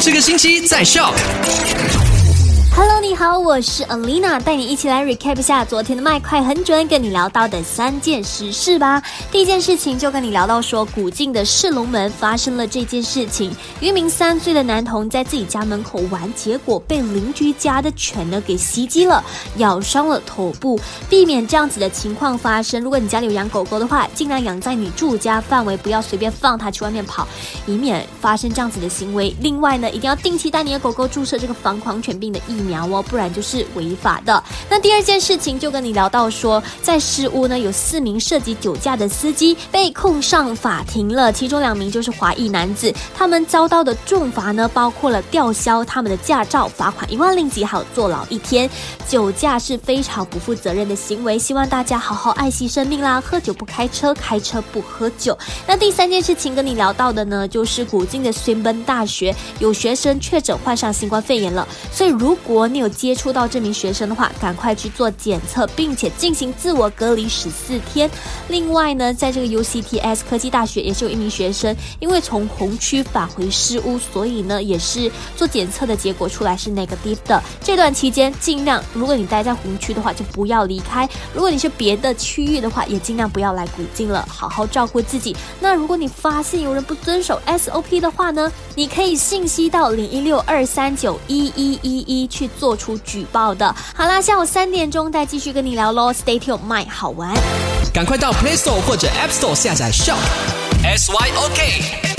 这个星期在校好，我是 Alina，带你一起来 recap 一下昨天的麦快很准跟你聊到的三件实事吧。第一件事情就跟你聊到说，古晋的世龙门发生了这件事情，一名三岁的男童在自己家门口玩，结果被邻居家的犬呢给袭击了，咬伤了头部。避免这样子的情况发生，如果你家里有养狗狗的话，尽量养在你住家范围，不要随便放它去外面跑，以免发生这样子的行为。另外呢，一定要定期带你的狗狗注射这个防狂犬病的疫。苗哦，不然就是违法的。那第二件事情就跟你聊到说，在市屋呢有四名涉及酒驾的司机被控上法庭了，其中两名就是华裔男子，他们遭到的重罚呢包括了吊销他们的驾照、罚款一万令吉，还有坐牢一天。酒驾是非常不负责任的行为，希望大家好好爱惜生命啦，喝酒不开车，开车不喝酒。那第三件事情跟你聊到的呢，就是古今的孙奔大学有学生确诊患上新冠肺炎了，所以如果如果你有接触到这名学生的话，赶快去做检测，并且进行自我隔离十四天。另外呢，在这个 UCTS 科技大学也是有一名学生，因为从红区返回市屋，所以呢也是做检测的结果出来是 negative 的。这段期间尽量，如果你待在红区的话，就不要离开；如果你是别的区域的话，也尽量不要来古晋了，好好照顾自己。那如果你发现有人不遵守 SOP 的话呢，你可以信息到零一六二三九一一一一去。做出举报的。好啦，下午三点钟再继续跟你聊喽。Stay tuned，麦好玩，赶快到 Play Store 或者 App Store 下载 Shop S Y O K。